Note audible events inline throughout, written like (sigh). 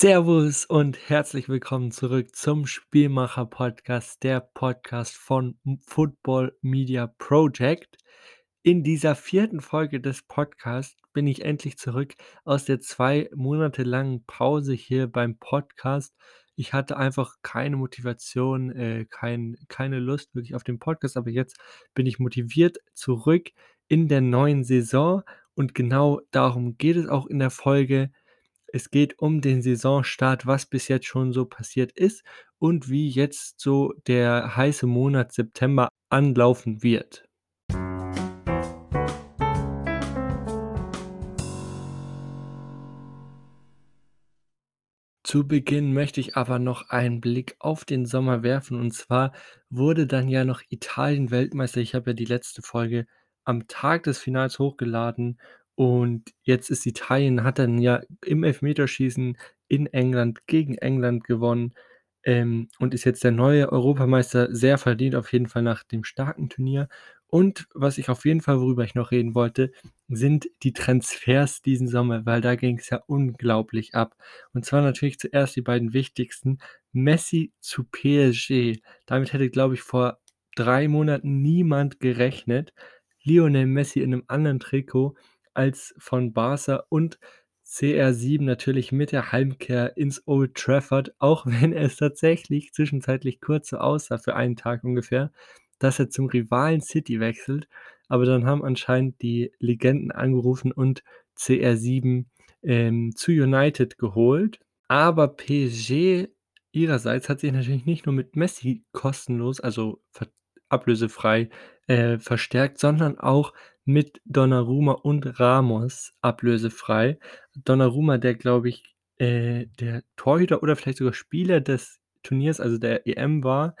Servus und herzlich willkommen zurück zum Spielmacher Podcast, der Podcast von Football Media Project. In dieser vierten Folge des Podcasts bin ich endlich zurück aus der zwei Monate langen Pause hier beim Podcast. Ich hatte einfach keine Motivation, äh, kein, keine Lust wirklich auf den Podcast, aber jetzt bin ich motiviert zurück in der neuen Saison und genau darum geht es auch in der Folge. Es geht um den Saisonstart, was bis jetzt schon so passiert ist und wie jetzt so der heiße Monat September anlaufen wird. Zu Beginn möchte ich aber noch einen Blick auf den Sommer werfen. Und zwar wurde dann ja noch Italien Weltmeister. Ich habe ja die letzte Folge am Tag des Finals hochgeladen und jetzt ist Italien hat dann ja im Elfmeterschießen in England gegen England gewonnen, ähm, und ist jetzt der neue Europameister, sehr verdient auf jeden Fall nach dem starken Turnier. Und was ich auf jeden Fall worüber ich noch reden wollte, sind die Transfers diesen Sommer, weil da ging es ja unglaublich ab. Und zwar natürlich zuerst die beiden wichtigsten: Messi zu PSG. Damit hätte, glaube ich, vor drei Monaten niemand gerechnet. Lionel Messi in einem anderen Trikot als von Barca und CR7 natürlich mit der Heimkehr ins Old Trafford, auch (laughs) wenn es tatsächlich zwischenzeitlich kurz so aussah für einen Tag ungefähr, dass er zum Rivalen City wechselt. Aber dann haben anscheinend die Legenden angerufen und CR7 ähm, zu United geholt. Aber PSG ihrerseits hat sich natürlich nicht nur mit Messi kostenlos, also ablösefrei äh, verstärkt, sondern auch mit Donnarumma und Ramos ablösefrei. Donnarumma, der glaube ich, äh, der Torhüter oder vielleicht sogar Spieler des Turniers, also der EM war.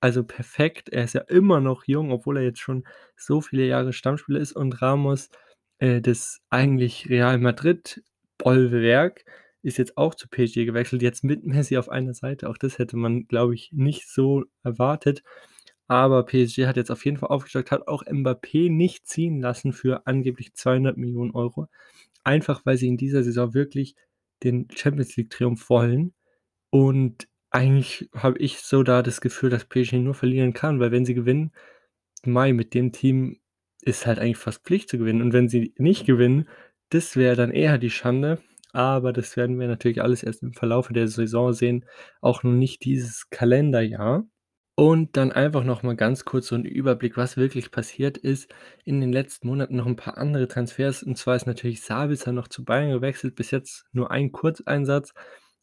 Also perfekt. Er ist ja immer noch jung, obwohl er jetzt schon so viele Jahre Stammspieler ist. Und Ramos, äh, das eigentlich Real Madrid Bollwerk, ist jetzt auch zu PSG gewechselt, jetzt mit Messi auf einer Seite. Auch das hätte man, glaube ich, nicht so erwartet. Aber PSG hat jetzt auf jeden Fall aufgestockt, hat auch Mbappé nicht ziehen lassen für angeblich 200 Millionen Euro. Einfach weil sie in dieser Saison wirklich den Champions League-Triumph wollen. Und eigentlich habe ich so da das Gefühl, dass PSG nur verlieren kann, weil wenn sie gewinnen, Mai mit dem Team ist halt eigentlich fast Pflicht zu gewinnen. Und wenn sie nicht gewinnen, das wäre dann eher die Schande. Aber das werden wir natürlich alles erst im Verlauf der Saison sehen. Auch noch nicht dieses Kalenderjahr. Und dann einfach noch mal ganz kurz so 'n Überblick, was wirklich passiert ist. In den letzten Monaten noch ein paar andere Transfers. Und zwar ist natürlich Sabitzer noch zu Bayern gewechselt, bis jetzt nur ein Kurzeinsatz,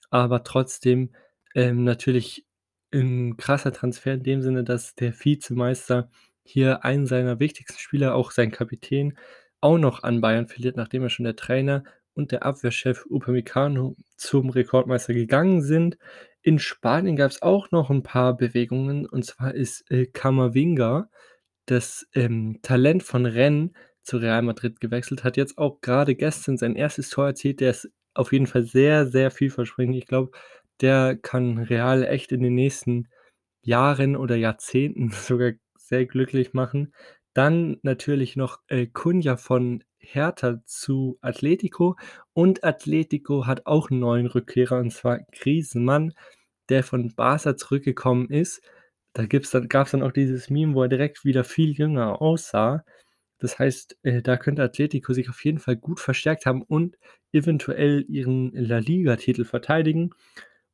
aber trotzdem, ähm, natürlich 'n krasser Transfer in dem Sinne, dass der Vizemeister hier einen seiner wichtigsten Spieler, auch sein Kapitän, auch noch an Bayern verliert, nachdem er schon der Trainer und der Abwehrchef Upamecano zum Rekordmeister gegangen sind. In Spanien gab es auch noch ein paar Bewegungen und zwar ist, äh, Camavinga, das, ähm, Talent von Rennes, zu Real Madrid gewechselt, hat jetzt auch gerade gestern sein erstes Tor erzielt. Der ist auf jeden Fall sehr, sehr vielversprechend. Ich glaube, der kann Real echt in den nächsten Jahren oder Jahrzehnten (laughs) sogar sehr glücklich machen. Dann natürlich noch, äh, Cunha von Hertha zu Atletico und Atletico hat auch einen neuen Rückkehrer und zwar Griezmann der von Barca zurückgekommen ist. Da dann gab's dann auch dieses Meme, wo er direkt wieder viel jünger aussah. Das heißt, äh, da könnte Atletico sich auf jeden Fall gut verstärkt haben und eventuell ihren La Liga-Titel verteidigen.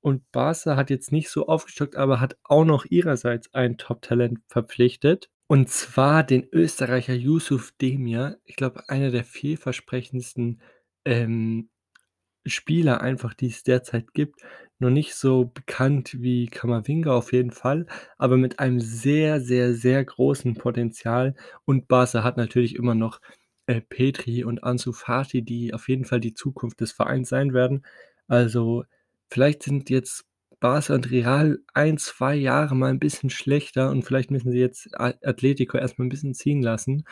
Und Barca hat jetzt nicht so aufgestockt, aber hat auch noch ihrerseits ein Top-Talent verpflichtet. Und zwar den Österreicher Yusuf Demir. Ich glaube, einer der vielversprechendsten ähm, Spieler einfach, die es derzeit gibt. Noch nicht so bekannt wie Camavinga auf jeden Fall, aber mit einem sehr, sehr, sehr großen Potenzial. Und Barca hat natürlich immer noch, äh, Petri und Ansu Fati, die auf jeden Fall die Zukunft des Vereins sein werden. Also, vielleicht sind jetzt Barca und Real ein, zwei Jahre mal ein bisschen schlechter und vielleicht müssen sie jetzt Atletico erst mal 'n bisschen ziehen lassen.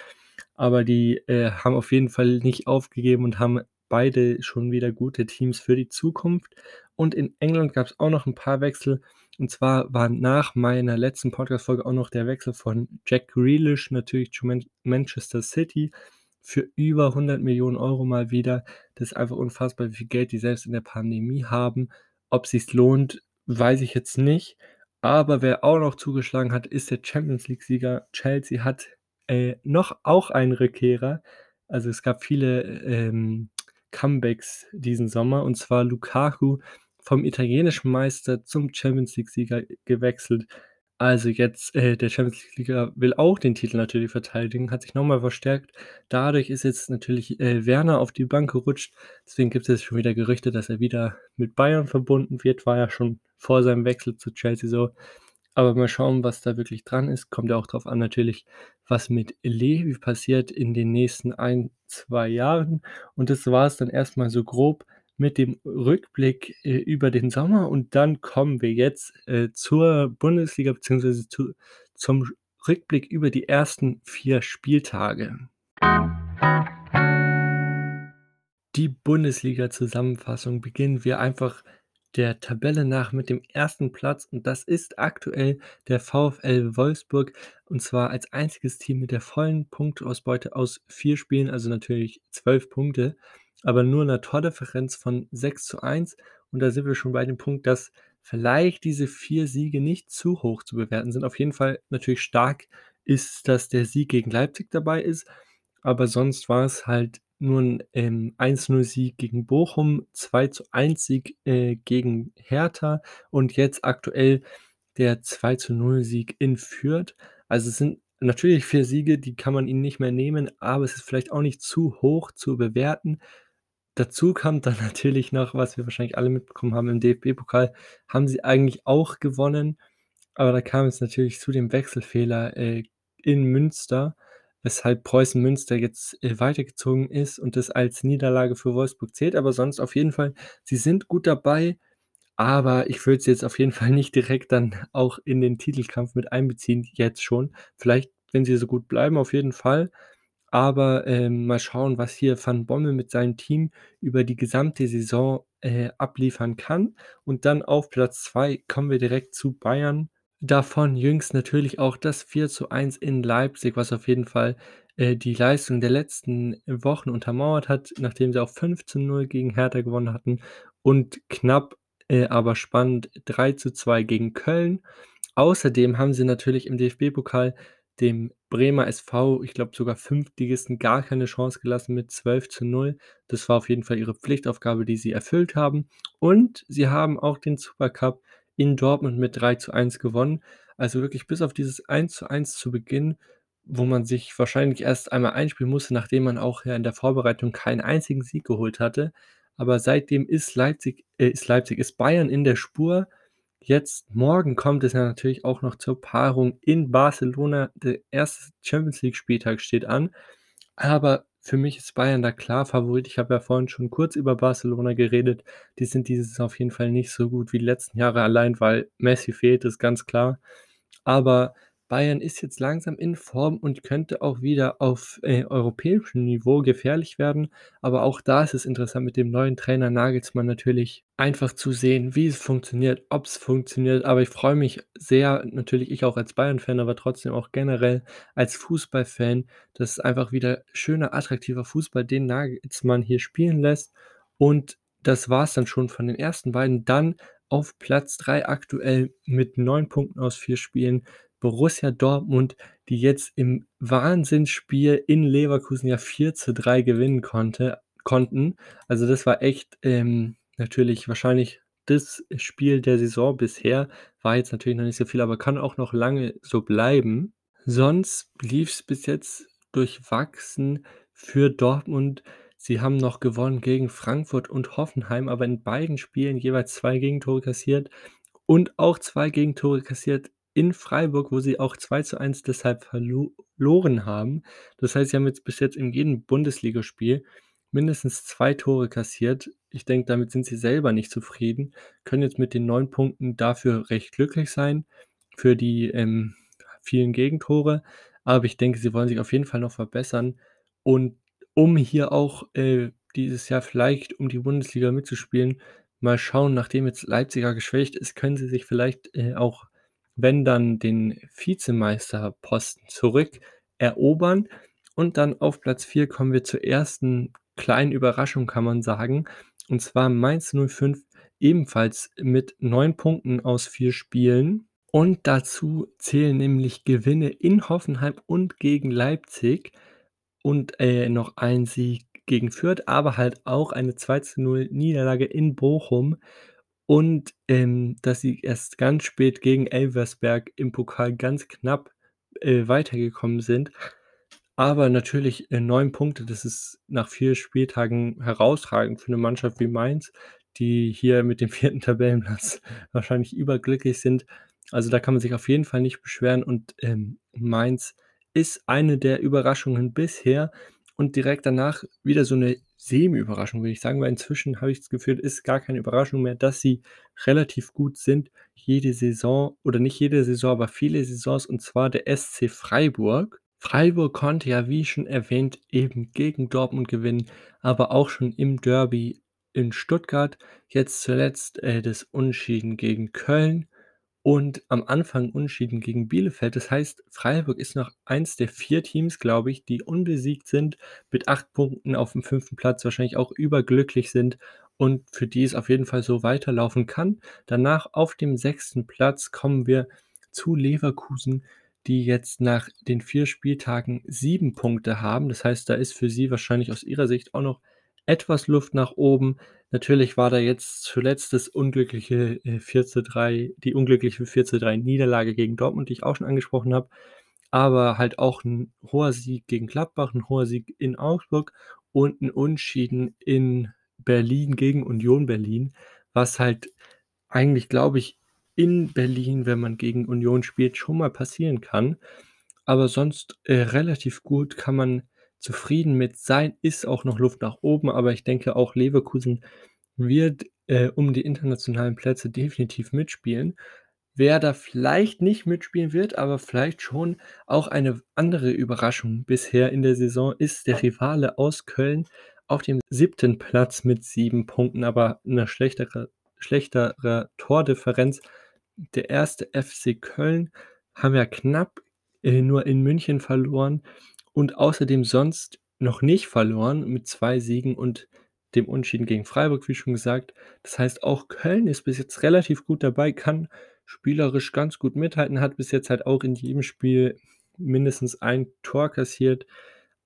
Aber die, äh, haben auf jeden Fall nicht aufgegeben und haben beide schon wieder gute Teams für die Zukunft. Und in England gab es auch noch ein paar Wechsel. Und zwar war nach meiner letzten Podcast-Folge auch noch der Wechsel von Jack Grealish natürlich zu Man Manchester City. für über 100.000.000 € mal wieder. Das ist einfach unfassbar, wie viel Geld die selbst in der Pandemie haben. Ob sich's lohnt, weiß ich jetzt nicht. Aber wer auch noch zugeschlagen hat, ist der Champions-League-Sieger. Chelsea hat, äh, noch auch einen Rückkehrer. Also, es gab viele, ähm, Comebacks diesen Sommer, und zwar Lukaku vom italienischen Meister zum Champions-League-Sieger gewechselt. Also, jetzt, äh, der Champions-League-Sieger will auch den Titel natürlich verteidigen, hat sich noch mal verstärkt. Dadurch ist jetzt natürlich, äh, Werner auf die Bank gerutscht. Deswegen gibt's jetzt schon wieder Gerüchte, dass er wieder mit Bayern verbunden wird. War ja schon vor seinem Wechsel zu Chelsea so. Aber mal schauen, was da wirklich dran ist. Kommt ja auch drauf an natürlich, was mit Lewy passiert in den nächsten 1, 2 Jahren. Und das war's dann erst mal so grob mit dem Rückblick, äh, über den Sommer. Und dann kommen wir jetzt, äh, zur Bundesliga beziehungsweise zu zum Rückblick über die ersten 4 Spieltage. Die Bundesliga-Zusammenfassung beginnen wir einfach der Tabelle nach mit dem 1. Platz und das ist aktuell der VfL Wolfsburg und zwar als einziges Team mit der vollen Punkteausbeute aus 4 Spielen, also natürlich 12 Punkte, aber nur 'ner Tordifferenz von 6:1 und da sind wir schon bei dem Punkt, dass vielleicht diese 4 Siege nicht zu hoch zu bewerten sind. Auf jeden Fall natürlich stark ist, dass der Sieg gegen Leipzig dabei ist, aber sonst war's halt nur 'n, ähm, 1:0 Sieg gegen Bochum, 2:1 Sieg, äh, gegen Hertha und jetzt aktuell der 2:0 Sieg in Fürth. Also, es sind natürlich 4 Siege, die kann man ihnen nicht mehr nehmen, aber es ist vielleicht auch nicht zu hoch zu bewerten. Dazu kommt dann (laughs) natürlich noch, was wir wahrscheinlich alle mitbekommen haben, im DFB-Pokal haben sie eigentlich auch gewonnen, aber da kam es natürlich zu dem Wechselfehler, äh, in Münster, weshalb Preußen Münster jetzt, äh, weitergezogen ist und das als Niederlage für Wolfsburg zählt. Aber sonst auf jeden Fall, sie sind gut dabei, aber ich würde sie jetzt auf jeden (laughs) Fall nicht direkt dann auch in den Titelkampf mit einbeziehen, jetzt schon. Vielleicht, wenn sie so gut bleiben, auf jeden Fall. Aber, ähm, mal schauen, was hier Van Bommel mit seinem Team über die gesamte Saison, äh, abliefern kann. Und dann auf Platz 2 kommen wir direkt zu Bayern. Davon jüngst natürlich auch das 4:1 in Leipzig, was auf jeden Fall, äh, die Leistung der letzten Wochen untermauert hat, nachdem sie auch 5:0 gegen Hertha gewonnen hatten und knapp, äh, aber spannend 3:2 gegen Köln. Außerdem haben sie natürlich im DFB-Pokal dem Bremer SV, ich glaube sogar Fünftligisten, gar keine Chance gelassen mit 12:0. Das war auf jeden Fall ihre Pflichtaufgabe, die sie erfüllt haben. Und sie haben auch den Supercup in Dortmund mit 3:1 gewonnen. Also, wirklich bis auf dieses 1:1 zu Beginn, wo man sich wahrscheinlich erst einmal einspielen musste, nachdem man auch ja in der Vorbereitung keinen einzigen Sieg geholt hatte. Aber seitdem ist Leipzig äh, ist Leipzig ist Bayern in der Spur. Jetzt morgen kommt es ja natürlich auch noch zur Paarung in Barcelona. Der 1. Champions-League-Spieltag steht an, aber für mich ist Bayern da klar Favorit. Ich habe ja vorhin schon kurz über Barcelona geredet. Die sind diese Saison auf jeden Fall nicht so gut wie die letzten Jahre, allein weil Messi fehlt, ist ganz klar. Aber Bayern ist jetzt langsam in Form und könnte auch wieder auf, äh, europäischem Niveau gefährlich werden. Aber auch da ist es interessant mit dem neuen Trainer Nagelsmann natürlich einfach zu sehen, wie es funktioniert, ob's funktioniert. Aber ich freue mich sehr, natürlich ich auch als Bayern-Fan, aber trotzdem auch generell als Fußballfan, dass einfach wieder schöner, attraktiver Fußball den Nagelsmann hier spielen lässt. Und das war's dann schon von den ersten beiden. Dann auf Platz 3 aktuell mit 9 Punkten aus 4 Spielen Borussia Dortmund, die jetzt im Wahnsinnsspiel in Leverkusen ja 4:3 gewinnen konnte konnten. Also, das war echt, ähm, natürlich wahrscheinlich das Spiel der Saison bisher. War jetzt natürlich noch nicht so viel, aber kann auch noch lange so bleiben. Sonst lief's bis jetzt durchwachsen für Dortmund. Sie haben noch gewonnen gegen Frankfurt und Hoffenheim, aber in beiden Spielen jeweils 2 Gegentore kassiert und auch 2 Gegentore kassiert in Freiburg, wo sie auch 2:1 deshalb verlo loren haben. Das heißt, sie haben jetzt bis jetzt in jedem Bundesligaspiel mindestens 2 Tore kassiert. Ich denke, damit sind sie selber nicht zufrieden, können jetzt mit den 9 Punkten dafür recht glücklich sein für die, ähm, vielen Gegentore. Aber ich denke, sie wollen sich auf jeden Fall noch verbessern. Und um hier auch, äh, dieses Jahr vielleicht um die Bundesliga mitzuspielen, mal schauen, nachdem jetzt Leipzig ja geschwächt ist, können sie sich vielleicht, äh, auch, wenn dann den Vizemeisterposten zurückerobern. Und dann auf Platz 4 kommen wir zur ersten kleinen Überraschung, kann man sagen. Und zwar Mainz 05 ebenfalls mit 9 Punkten aus 4 Spielen. Und dazu zählen nämlich Gewinne in Hoffenheim und gegen Leipzig und, äh, noch ein Sieg gegen Fürth, aber halt auch eine 2:0 Niederlage in Bochum und, ähm, dass sie erst ganz spät gegen Elversberg im Pokal ganz knapp, äh, weitergekommen sind. Aber natürlich, äh, 9 Punkte, das ist nach 4 Spieltagen herausragend für 'ne Mannschaft wie Mainz, die hier mit dem (laughs) 4. Tabellenplatz wahrscheinlich überglücklich sind. Also, da kann man sich auf jeden Fall nicht beschweren und, ähm, Mainz ist eine der Überraschungen bisher und direkt danach wieder so 'ne Semi-Überraschung, würde ich sagen, weil inzwischen habe ich das Gefühl, ist gar keine Überraschung mehr, dass sie relativ gut sind jede Saison oder nicht jede Saison, aber viele Saisons, und zwar der SC Freiburg. Freiburg konnte ja, wie schon erwähnt, eben gegen Dortmund gewinnen, aber auch schon im Derby in Stuttgart. Jetzt zuletzt, äh, das Unentschieden gegen Köln und am Anfang Unentschieden gegen Bielefeld. Das heißt, Freiburg ist noch eins der 4 Teams, glaube ich, die unbesiegt sind, mit 8 Punkten aufm 5. Platz, wahrscheinlich auch überglücklich sind und für die es auf jeden Fall so weiterlaufen kann. Danach auf dem 6. Platz kommen wir zu Leverkusen, die jetzt nach den 4 Spieltagen 7 Punkte haben. Das heißt, da ist für sie wahrscheinlich aus ihrer Sicht auch noch etwas Luft nach oben. Natürlich war da jetzt zuletzt das unglückliche, äh, 4:3 die unglückliche 4:3 Niederlage gegen Dortmund, die ich auch schon angesprochen habe, aber halt auch 'n hoher Sieg gegen Gladbach, 'n hoher Sieg in Augsburg und 'n Unentschieden in Berlin gegen Union Berlin, was halt eigentlich, glaube ich, in Berlin, wenn man gegen Union spielt, schon mal passieren kann. Aber sonst, äh, relativ gut kann man zufrieden mit sein. Ist auch noch Luft nach oben, aber ich denke auch Leverkusen wird, äh, um die internationalen Plätze definitiv mitspielen. Wer da vielleicht nicht mitspielen wird, aber vielleicht schon auch eine andere Überraschung bisher in der Saison ist der Rivale aus Köln auf dem 7. Platz mit 7 Punkten, aber 'ne schlechtere schlechterer Tordifferenz. Der 1. FC Köln haben ja knapp, äh, nur in München verloren und außerdem sonst noch nicht verloren mit 2 Siegen und dem Unentschieden gegen Freiburg, wie schon gesagt. Das heißt, auch Köln ist bis jetzt relativ gut dabei, kann spielerisch ganz gut mithalten, hat bis jetzt halt auch in jedem Spiel mindestens 1 Tor kassiert,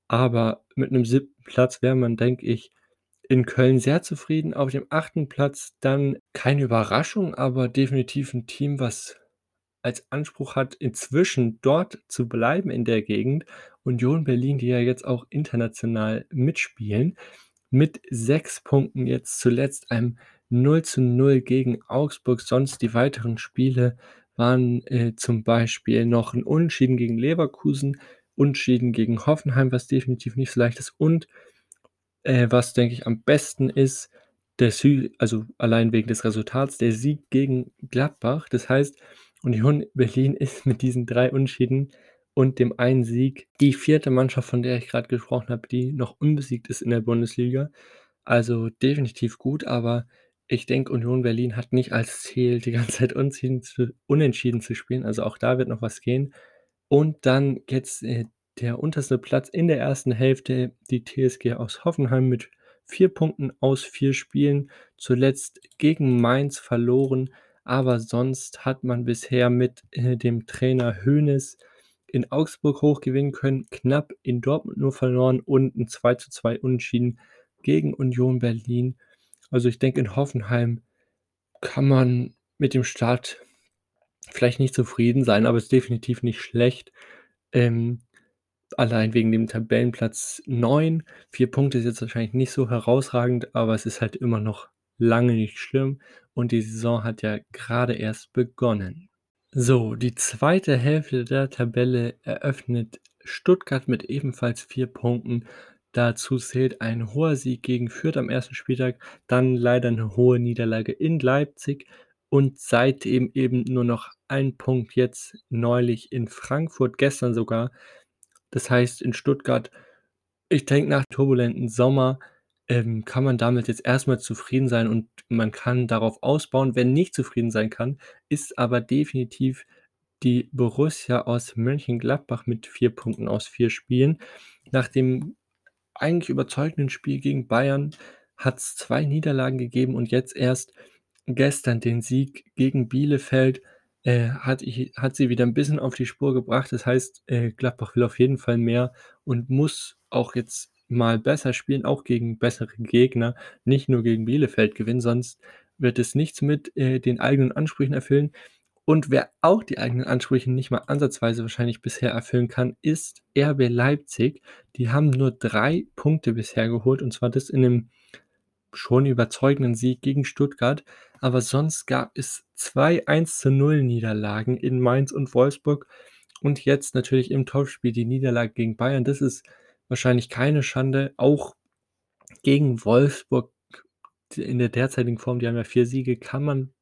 aber mit 'nem 7. Platz wäre man, denke ich, in Köln sehr zufrieden. Auf dem 8. Platz dann keine Überraschung, aber definitiv 'n Team, was als Anspruch hat, inzwischen dort zu bleiben in der Gegend. Union Berlin, die ja jetzt auch international mitspielen, mit 6 Punkten jetzt zuletzt einem 0:0 gegen Augsburg. Sonst die weiteren Spiele waren, äh, zum Beispiel noch 'n Unentschieden gegen Leverkusen, Unentschieden gegen Hoffenheim, was definitiv nicht so leicht ist und, äh, was, denke ich, am besten ist, der Sü also allein wegen des Resultats, der Sieg gegen Gladbach. Das heißt, Union Berlin ist mit diesen 3 Unentschieden und dem einen Sieg die 4. Mannschaft, von der ich grad gesprochen habe, die noch unbesiegt ist in der Bundesliga. Also definitiv gut, aber ich denke, Union Berlin hat nicht als Ziel, die ganze Zeit zu unentschieden zu spielen. Also auch da wird noch was gehen. Und dann jetzt, äh, der unterste Platz in der 1. Hälfte, die TSG aus Hoffenheim mit 4 Punkten aus 4 Spielen, zuletzt gegen Mainz verloren, aber sonst hat man bisher mit, äh, dem Trainer Hoeneß in Augsburg hoch gewinnen können, knapp in Dortmund nur verloren und 'n 2:2 Unentschieden gegen Union Berlin. Also, ich denke, in Hoffenheim kann man mit dem Start vielleicht nicht zufrieden sein, aber ist definitiv nicht schlecht. Ähm, allein wegen dem Tabellenplatz 9. 4 Punkte ist jetzt wahrscheinlich nicht so herausragend, aber es ist halt immer noch lange nicht schlimm und die Saison hat ja grade erst begonnen. So, die 2. Hälfte der Tabelle eröffnet Stuttgart mit ebenfalls 4 Punkten. Dazu zählt ein hoher Sieg gegen Fürth am 1. Spieltag, dann leider 'ne hohe Niederlage in Leipzig und seitdem eben nur noch 1 Punkt jetzt neulich in Frankfurt, gestern sogar. Das heißt, in Stuttgart ich denke, nach turbulenten Sommer, ähm, kann man damit jetzt erst mal zufrieden sein und man kann darauf ausbauen. Wer nicht zufrieden sein kann, ist aber definitiv die Borussia aus Mönchengladbach mit 4 Punkten aus 4 Spielen. nach dem eigentlich überzeugenden Spiel gegen Bayern hat's 2 Niederlagen gegeben und jetzt erst gestern den Sieg gegen Bielefeld, äh, hat hat sie wieder 'n bisschen auf die Spur gebracht. Das heißt, äh, Gladbach will auf jeden Fall mehr und muss auch jetzt mal besser spielen, auch gegen bessere Gegner, nicht nur gegen Bielefeld gewinnen, sonst wird es nichts mit, äh, den eigenen Ansprüchen erfüllen. Und wer auch die eigenen Ansprüche nicht mal ansatzweise wahrscheinlich bisher erfüllen kann, ist RB Leipzig. Die haben nur 3 Punkte bisher geholt und zwar das in 'nem schon überzeugenden Sieg gegen Stuttgart, aber sonst gab es 2 1:0 Niederlagen in Mainz und Wolfsburg und jetzt natürlich im Topspiel die Niederlage gegen Bayern. Das ist wahrscheinlich keine Schande, auch gegen Wolfsburg in der derzeitigen Form, die haben ja 4 Siege, kann man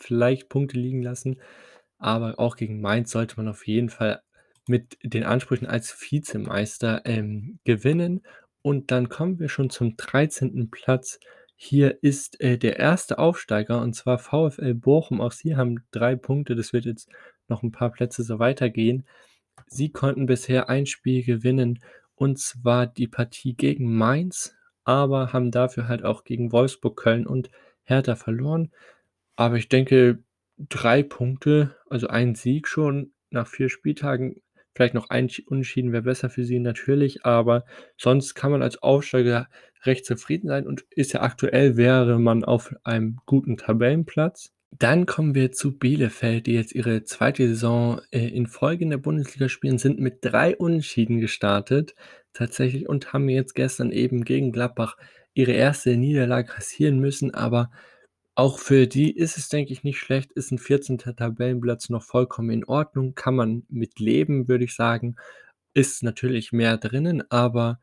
vielleicht Punkte liegen lassen, aber auch gegen Mainz sollte man auf jeden Fall mit den Ansprüchen als Vizemeister, ähm, gewinnen. Und dann kommen wir schon zum 13. Platz. Hier ist, äh, der 1. Aufsteiger und zwar VfL Bochum. Auch sie haben 3 Punkte. Das wird jetzt noch 'n paar Plätze so weitergehen. Sie konnten bisher ein Spiel gewinnen und zwar die Partie gegen Mainz, aber haben dafür halt auch gegen Wolfsburg, Köln und Hertha verloren. Aber ich denke, 3 Punkte, also ein Sieg schon nach 4 Spieltagen, vielleicht noch ein sch Unentschieden wäre besser für sie natürlich, aber sonst kann man als Aufsteiger recht zufrieden sein und ist ja aktuell wäre man auf einem guten Tabellenplatz. Dann kommen wir zu Bielefeld, die jetzt ihre 2. Saison, äh, in Folge in der Bundesliga spielen, sind mit 3 Unentschieden gestartet tatsächlich und haben jetzt gestern eben gegen Gladbach ihre 1. Niederlage kassieren müssen, aber auch für die ist es, denke ich, nicht schlecht, ist 'n 14. Tabellenplatz noch vollkommen in Ordnung, kann man mit leben, würde ich sagen. Ist natürlich mehr drinnen, aber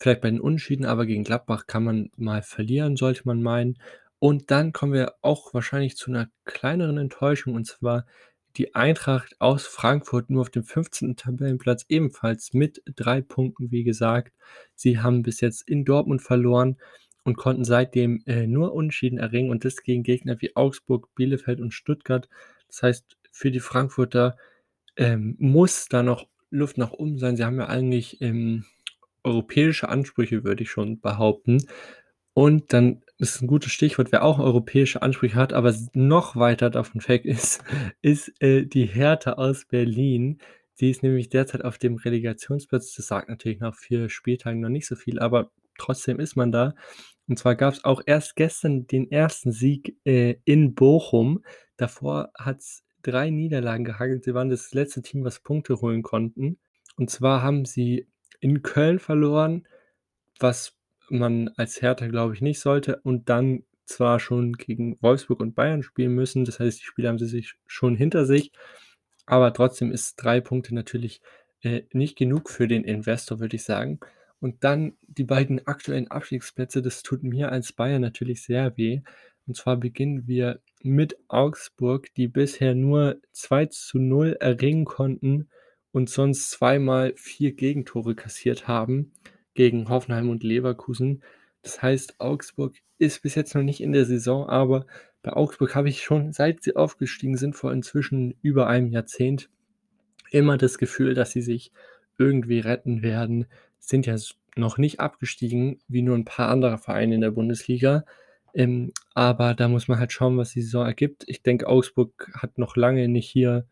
vielleicht bei den Unentschieden, aber gegen Gladbach kann man mal verlieren, sollte man meinen. Und dann kommen wir auch wahrscheinlich zu 'ner kleineren Enttäuschung und zwar die Eintracht aus Frankfurt nur auf dem 15. Tabellenplatz, ebenfalls mit 3 Punkten, wie gesagt. Sie haben bis jetzt in Dortmund verloren und konnten seitdem, äh, nur Unentschieden erringen und das gegen Gegner wie Augsburg, Bielefeld und Stuttgart. Das heißt, für die Frankfurter, ähm, muss da noch Luft nach oben sein. Sie haben ja eigentlich, ähm, europäische Ansprüche, würde ich schon behaupten. Und dann ist 'n gutes Stichwort, wer auch europäische Ansprüche hat, aber noch weiter davon weg ist, (laughs) ist, äh, die Hertha aus Berlin. Die ist nämlich derzeit auf dem Relegationsplatz. Das sagt natürlich nach 4 Spieltagen noch nicht so viel, aber trotzdem ist man da. Und zwar gab's auch erst gestern den 1. Sieg, äh, in Bochum. Davor hat's 3 Niederlagen gehagelt. Sie waren das letzte Team, was Punkte holen konnten. Und zwar haben sie in Köln verloren, was man als Hertha, glaube ich, nicht sollte und dann zwar schon gegen Wolfsburg und Bayern spielen müssen. Das heißt, die Spiele haben sie sich schon hinter sich, aber trotzdem ist 3 Punkte natürlich, äh, nicht genug für den Investor, würde ich sagen. Und dann die beiden aktuellen Abstiegsplätze, das tut mir als Bayern natürlich sehr weh. Und zwar beginnen wir mit Augsburg, die bisher nur 2:0 erringen konnten und sonst zweimal 4 Gegentore kassiert haben gegen Hoffenheim und Leverkusen. Das heißt, Augsburg ist bis jetzt noch nicht in der Saison, aber bei Augsburg habe ich schon, seit sie aufgestiegen sind, vor inzwischen über einem Jahrzehnt, immer das Gefühl, dass sie sich irgendwie retten werden. Sind ja noch nicht abgestiegen, wie nur 'n paar andere Vereine in der Bundesliga, ähm, aber da muss man halt schauen, was die Saison ergibt. Ich denke, Augsburg hat noch lange nicht hier,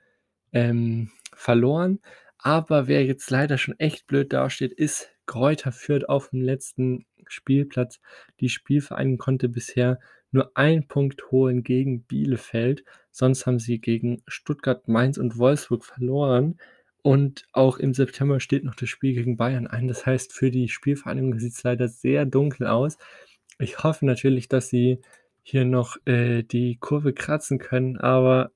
ähm, verloren, aber wer jetzt leider schon echt blöd dasteht, ist Greuther Fürth aufm letzten Spielplatz. Die Spielvereinigung konnte bisher nur 1 Punkt holen gegen Bielefeld. Sonst haben sie gegen Stuttgart, Mainz und Wolfsburg verloren. Und auch im September steht noch das Spiel gegen Bayern an. Das heißt, für die Spielvereinigung sieht's leider sehr dunkel aus. Ich hoffe natürlich, dass sie hier noch, äh, die Kurve kratzen können, aber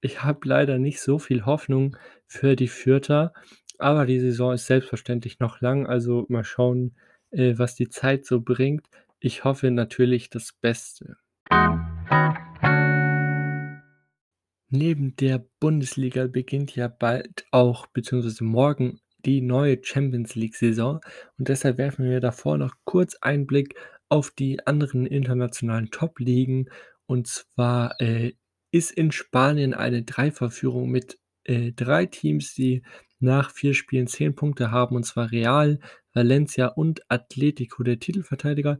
ich habe leider nicht so viel Hoffnung für die Fürther. Aber die Saison ist selbstverständlich noch lang, also mal schauen, äh, was die Zeit so bringt. Ich hoffe natürlich das Beste. Neben der Bundesliga beginnt ja bald auch beziehungsweise morgen die neue Champions-League-Saison und deshalb werfen wir davor noch kurz einen Blick auf die anderen internationalen Top-Ligen. Und zwar, äh, ist in Spanien eine Dreifachführung mit, äh, 3 Teams, die nach 4 Spielen 10 Punkte haben, und zwar Real, Valencia und Atletico der Titelverteidiger,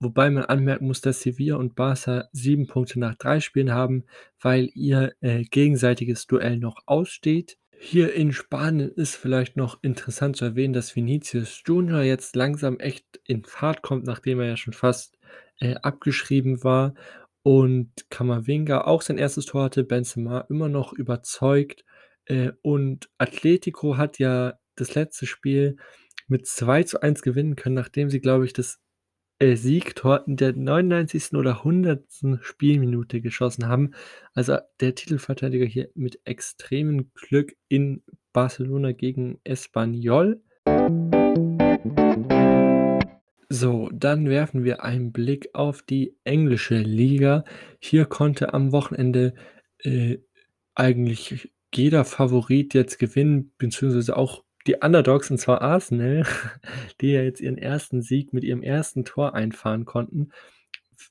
wobei man anmerken muss, dass Sevilla und Barca 7 Punkte nach 3 Spielen haben, weil ihr, äh, gegenseitiges Duell noch aussteht. Hier in Spanien ist vielleicht noch interessant zu erwähnen, dass Vinicius Junior jetzt langsam echt in Fahrt kommt, nachdem er ja schon fast, äh, abgeschrieben war. Und Camavinga auch sein erstes Tor hatte, Benzema immer noch überzeugt, äh, und Atletico hat ja das letzte Spiel mit 2:1 gewinnen können, nachdem sie, glaube ich, das, äh, Siegtor in der 99. oder 100. Spielminute geschossen haben. Also, der Titelverteidiger hier mit extremem Glück in Barcelona gegen Espanyol. So, dann werfen wir einen Blick auf die englische Liga. Hier konnte am Wochenende, äh, eigentlich jeder Favorit jetzt gewinnen, beziehungsweise auch die Underdogs, und zwar Arsenal, (laughs) die ja jetzt ihren ersten Sieg mit ihrem ersten Tor einfahren konnten.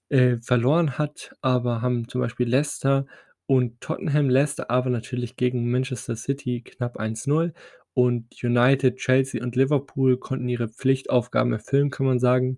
Äh, verloren hat aber haben zum Beispiel Leicester und Tottenham. Leicester aber natürlich gegen Manchester City knapp 1:0 und United, Chelsea und Liverpool konnten ihre Pflichtaufgaben erfüllen, kann man sagen.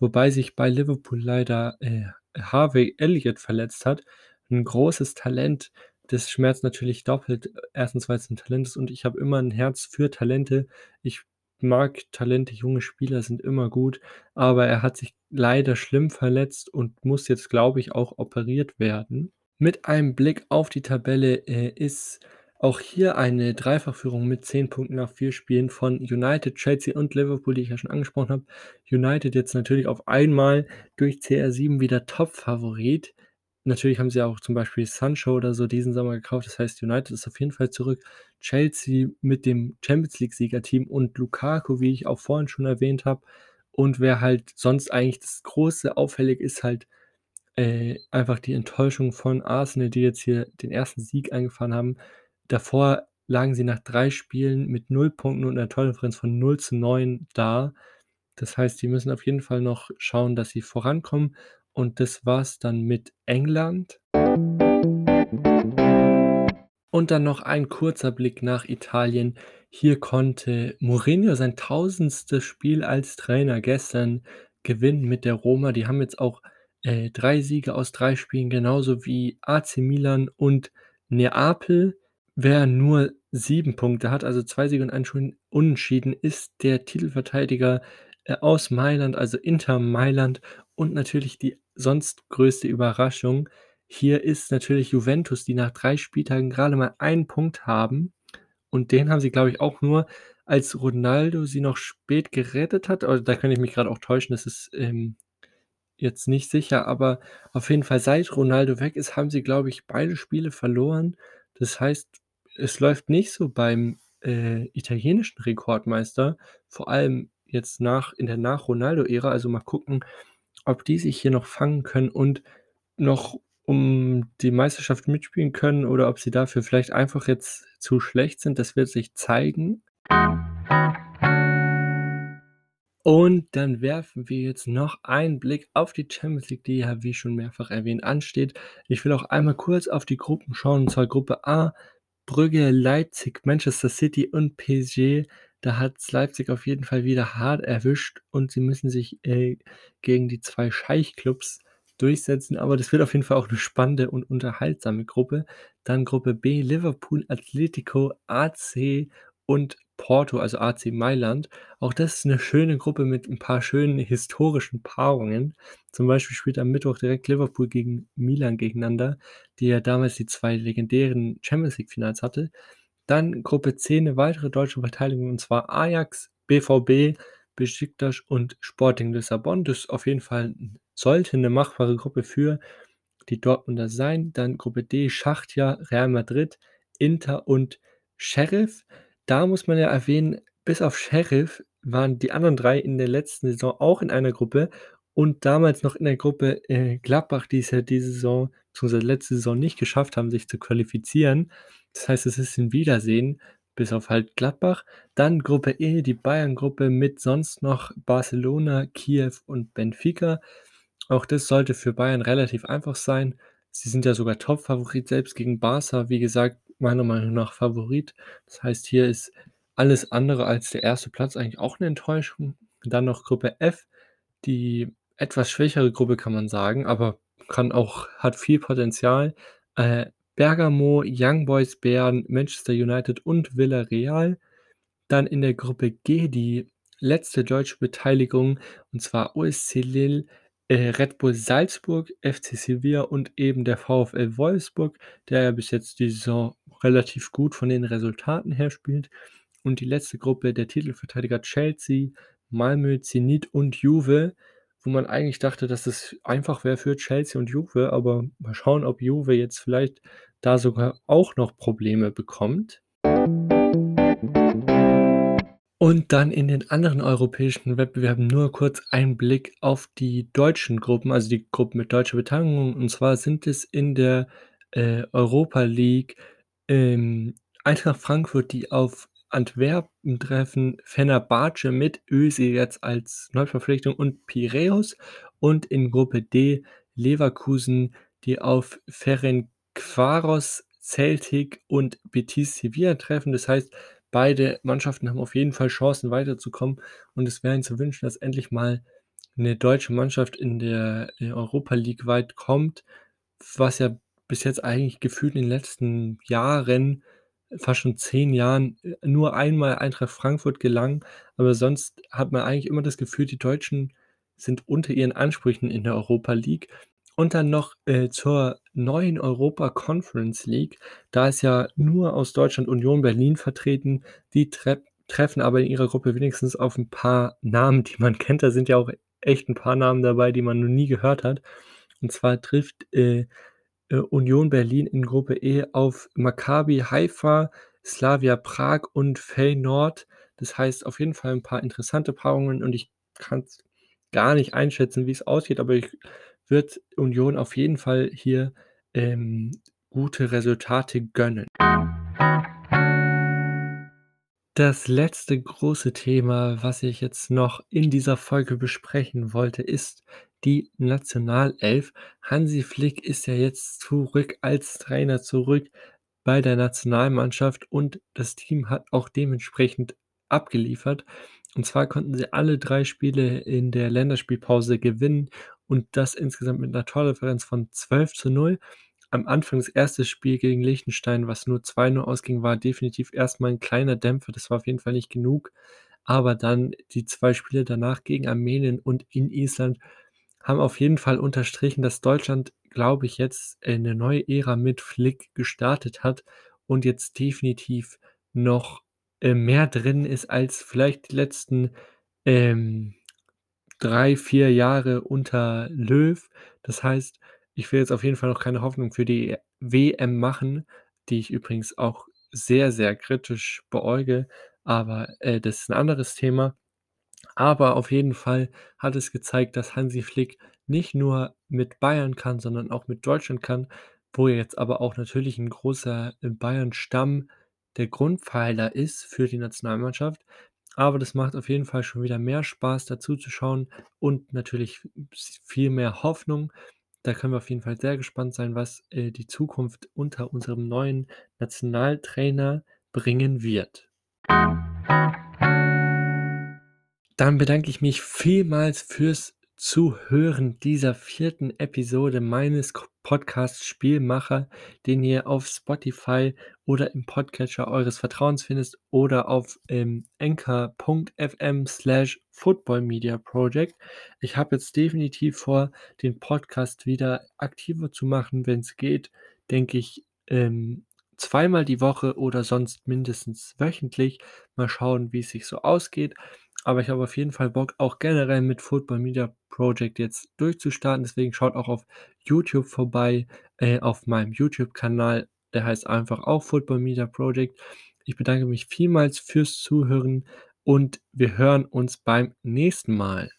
Wobei sich bei Liverpool leider, äh, Harvey Elliott verletzt hat, 'n großes Talent. Das schmerzt natürlich doppelt. Erstens, weil's 'n Talent ist und ich habe immer 'n Herz für Talente. Ich mag Talente, junge Spieler sind immer gut, aber er hat sich leider schlimm verletzt und muss jetzt, glaube ich, auch operiert werden. Mit einem Blick auf die Tabelle, äh, ist auch hier eine Dreifachführung mit 10 Punkten nach 4 Spielen von United, Chelsea und Liverpool, die ich ja schon angesprochen habe. United jetzt natürlich auf einmal durch CR7 wieder Topfavorit. Natürlich haben sie auch zum Beispiel Sancho oder so diesen Sommer gekauft. Das heißt, United ist auf jeden Fall zurück. Chelsea mit dem Champions-League-Siegerteam und Lukaku, wie ich auch vorhin schon erwähnt habe. Und wer halt sonst eigentlich das große auffällig ist halt, äh, einfach die Enttäuschung von Arsenal, die jetzt hier den ersten Sieg eingefahren haben. Davor lagen sie nach 3 Spielen mit 0 Punkten und 'ner Tordifferenz von 0:9 da. Das heißt, die müssen auf jeden Fall noch schauen, dass sie vorankommen und das war's dann mit England. Und dann noch ein kurzer Blick nach Italien. Hier konnte Mourinho sein 1000. Spiel als Trainer gestern gewinnen mit der Roma. Die haben jetzt auch, äh, 3 Siege aus 3 Spielen, genauso wie AC Milan und Neapel. Wer nur 7 Punkte hat, also 2 Siege und 1 Schun Unentschieden, ist der Titelverteidiger, äh, aus Mailand, also Inter Mailand und natürlich die sonst größte Überraschung hier ist natürlich Juventus, die nach 3 Spieltagen grade mal 1 Punkt haben und den haben sie, glaube ich, auch nur, als Ronaldo sie noch spät gerettet hat. Aber da könnte ich mich grad auch täuschen, das ist, ähm, jetzt nicht sicher, aber auf jeden Fall, seit Ronaldo weg ist, haben sie, glaube ich, beide Spiele verloren. Das heißt, es läuft nicht so beim, äh, italienischen Rekordmeister, vor allem jetzt nach in der Nach-Ronaldo-Ära. Also, mal gucken, ob die sich hier noch fangen können und noch um die Meisterschaft mitspielen können oder ob sie dafür vielleicht einfach jetzt zu schlecht sind. Das wird sich zeigen. Und dann werfen wir jetzt noch einen Blick auf die Champions League, die ja, wie schon mehrfach erwähnt, ansteht. Ich will auch einmal kurz auf die Gruppen schauen, und zwar Gruppe A, Brügge, Leipzig, Manchester City und PSG. Da hat's Leipzig auf jeden Fall wieder hart erwischt und sie müssen sich, äh, gegen die 2 Scheichklubs durchsetzen, aber das wird auf jeden Fall auch 'ne spannende und unterhaltsame Gruppe. Dann Gruppe B, Liverpool, Atletico, AC und Porto, also AC Mailand. Auch das ist 'ne schöne Gruppe mit 'n paar schönen historischen Paarungen. Zum Beispiel spielt am Mittwoch direkt Liverpool gegen Milan gegeneinander, die ja damals die 2 legendären Champions-League-Finals hatte. Dann Gruppe C, 'ne weitere deutsche Beteiligung, und zwar Ajax, BVB, Besiktas und Sporting Lissabon. Das ist auf jeden Fall sollte 'ne machbare Gruppe für die Dortmunder sein. Dann Gruppe D, Schachtja, Real Madrid, Inter und Sheriff. Da muss man ja erwähnen, bis auf Sheriff waren die anderen 3 in der letzten Saison auch in einer Gruppe und damals noch in der Gruppe, äh, Gladbach, die es ja diese Saison beziehungsweise letzte Saison nicht geschafft haben, sich zu qualifizieren. Das heißt, es ist 'n Wiedersehen, bis auf halt Gladbach. Dann Gruppe E, die Bayern-Gruppe mit sonst noch Barcelona, Kiew und Benfica. Auch das sollte für Bayern relativ einfach sein. Sie sind ja sogar Topfavorit, selbst gegen Barca, wie gesagt, meiner Meinung nach Favorit. Das heißt, hier ist alles andere als der 1. Platz eigentlich auch 'ne Enttäuschung. Dann noch Gruppe F, die etwas schwächere Gruppe, kann man sagen, aber kann auch hat viel Potenzial. Äh, Bergamo, Young Boys Bern, Manchester United und Villarreal. Dann in der Gruppe G die letzte deutsche Beteiligung, und zwar OSC Lille, äh, Red Bull Salzburg, FC Sevilla und eben der VfL Wolfsburg, der ja bis jetzt die Saison relativ gut von den Resultaten her spielt. Und die letzte Gruppe, der Titelverteidiger Chelsea, Malmö, Zenit und Juve, wo man eigentlich dachte, dass es einfach wäre für Chelsea und Juve, aber mal schauen, ob Juve jetzt vielleicht da sogar auch noch Probleme bekommt. Und dann in den anderen europäischen Wettbewerben nur kurz ein Blick auf die deutschen Gruppen, also die Gruppen mit deutscher Beteiligung. Und zwar sind es in der, äh, Europa League, ähm, Eintracht Frankfurt, die auf Antwerpen treffen, Fenerbahce mit Özil jetzt als Neuverpflichtung und Piräus. Und in Gruppe D Leverkusen, die auf Ferencváros, Celtic und Betis Sevilla treffen. Das heißt, beide Mannschaften haben auf jeden Fall Chancen, weiterzukommen. Und es wäre zu wünschen, dass endlich mal 'ne deutsche Mannschaft in der, Europa League weit kommt, was ja bis jetzt eigentlich gefühlt in den letzten Jahren, fast schon 10 Jahren, nur einmal Eintracht Frankfurt gelang. Aber sonst hat man eigentlich immer das Gefühl, die Deutschen sind unter ihren Ansprüchen in der Europa League. Und dann noch, äh, zur neuen Europa Conference League. Da ist ja nur aus Deutschland Union Berlin vertreten. Die trepp treffen aber in ihrer Gruppe wenigstens auf 'n paar Namen, die man (laughs) kennt. Da sind ja auch echt 'n paar Namen dabei, die man noch nie gehört hat. Und zwar trifft, äh, äh, Union Berlin in Gruppe E auf Maccabi Haifa, Slavia Prag und Feyenoord. Das heißt auf jeden Fall 'n paar interessante Paarungen und ich kann's gar nicht einschätzen, wie's ausgeht, aber ich würde Union auf jeden Fall hier, ähm, gute Resultate gönnen. Das letzte große Thema, was ich jetzt noch in dieser Folge besprechen wollte, ist die Nationalelf. Hansi Flick ist ja jetzt zurück als Trainer zurück bei der Nationalmannschaft und das Team hat auch dementsprechend abgeliefert. Und zwar konnten sie alle 3 Spiele in der Länderspielpause gewinnen und das insgesamt mit 'ner Tordifferenz von 12:0. Am Anfang das 1. Spiel gegen Liechtenstein, was nur 2:0 ausging, war definitiv erst mal 'n kleiner Dämpfer. Das war auf jeden Fall nicht genug. Aber dann die 2 Spiele danach gegen Armenien und in Island haben auf jeden Fall unterstrichen, dass Deutschland, glaube ich, jetzt, äh, 'ne neue Ära mit Flick gestartet hat und jetzt definitiv noch, äh, mehr drin ist als vielleicht die letzten, ähm, 3, 4 Jahre unter Löw. Das heißt, ich will jetzt auf jeden Fall noch keine Hoffnung für die WM machen, die ich übrigens auch sehr, sehr kritisch beäuge, aber, äh, das ist 'n anderes Thema. Aber auf jeden Fall hat es gezeigt, dass Hansi Flick nicht nur mit Bayern kann, sondern auch mit Deutschland kann, wo jetzt aber auch natürlich 'n großer, Bayern-Stamm der Grundpfeiler ist für die Nationalmannschaft. Aber das macht auf jeden Fall schon wieder mehr Spaß, da zuzuschauen und natürlich viel mehr Hoffnung. Da können wir auf jeden Fall sehr gespannt sein, was, äh, die Zukunft unter unserem neuen Nationaltrainer bringen wird. Dann bedanke ich mich vielmals fürs Zuhören dieser 4. Episode meines K Podcasts Spielmacher, den ihr auf Spotify oder im Podcatcher eures Vertrauens findest oder auf, ähm, anchor.fm/footballmediaproject. Ich habe jetzt definitiv vor, den Podcast wieder aktiver zu machen. Wenn's geht, denke ich, ähm, zweimal die Woche oder sonst mindestens wöchentlich. Mal schauen, wie's sich so ausgeht. Aber ich habe auf jeden Fall Bock, auch generell mit Football Media Project jetzt durchzustarten. Deswegen schaut auch auf YouTube vorbei, äh, auf meinem YouTube-Kanal. Der heißt einfach auch Football Media Project. Ich bedanke mich vielmals fürs Zuhören und wir hören uns beim nächsten Mal.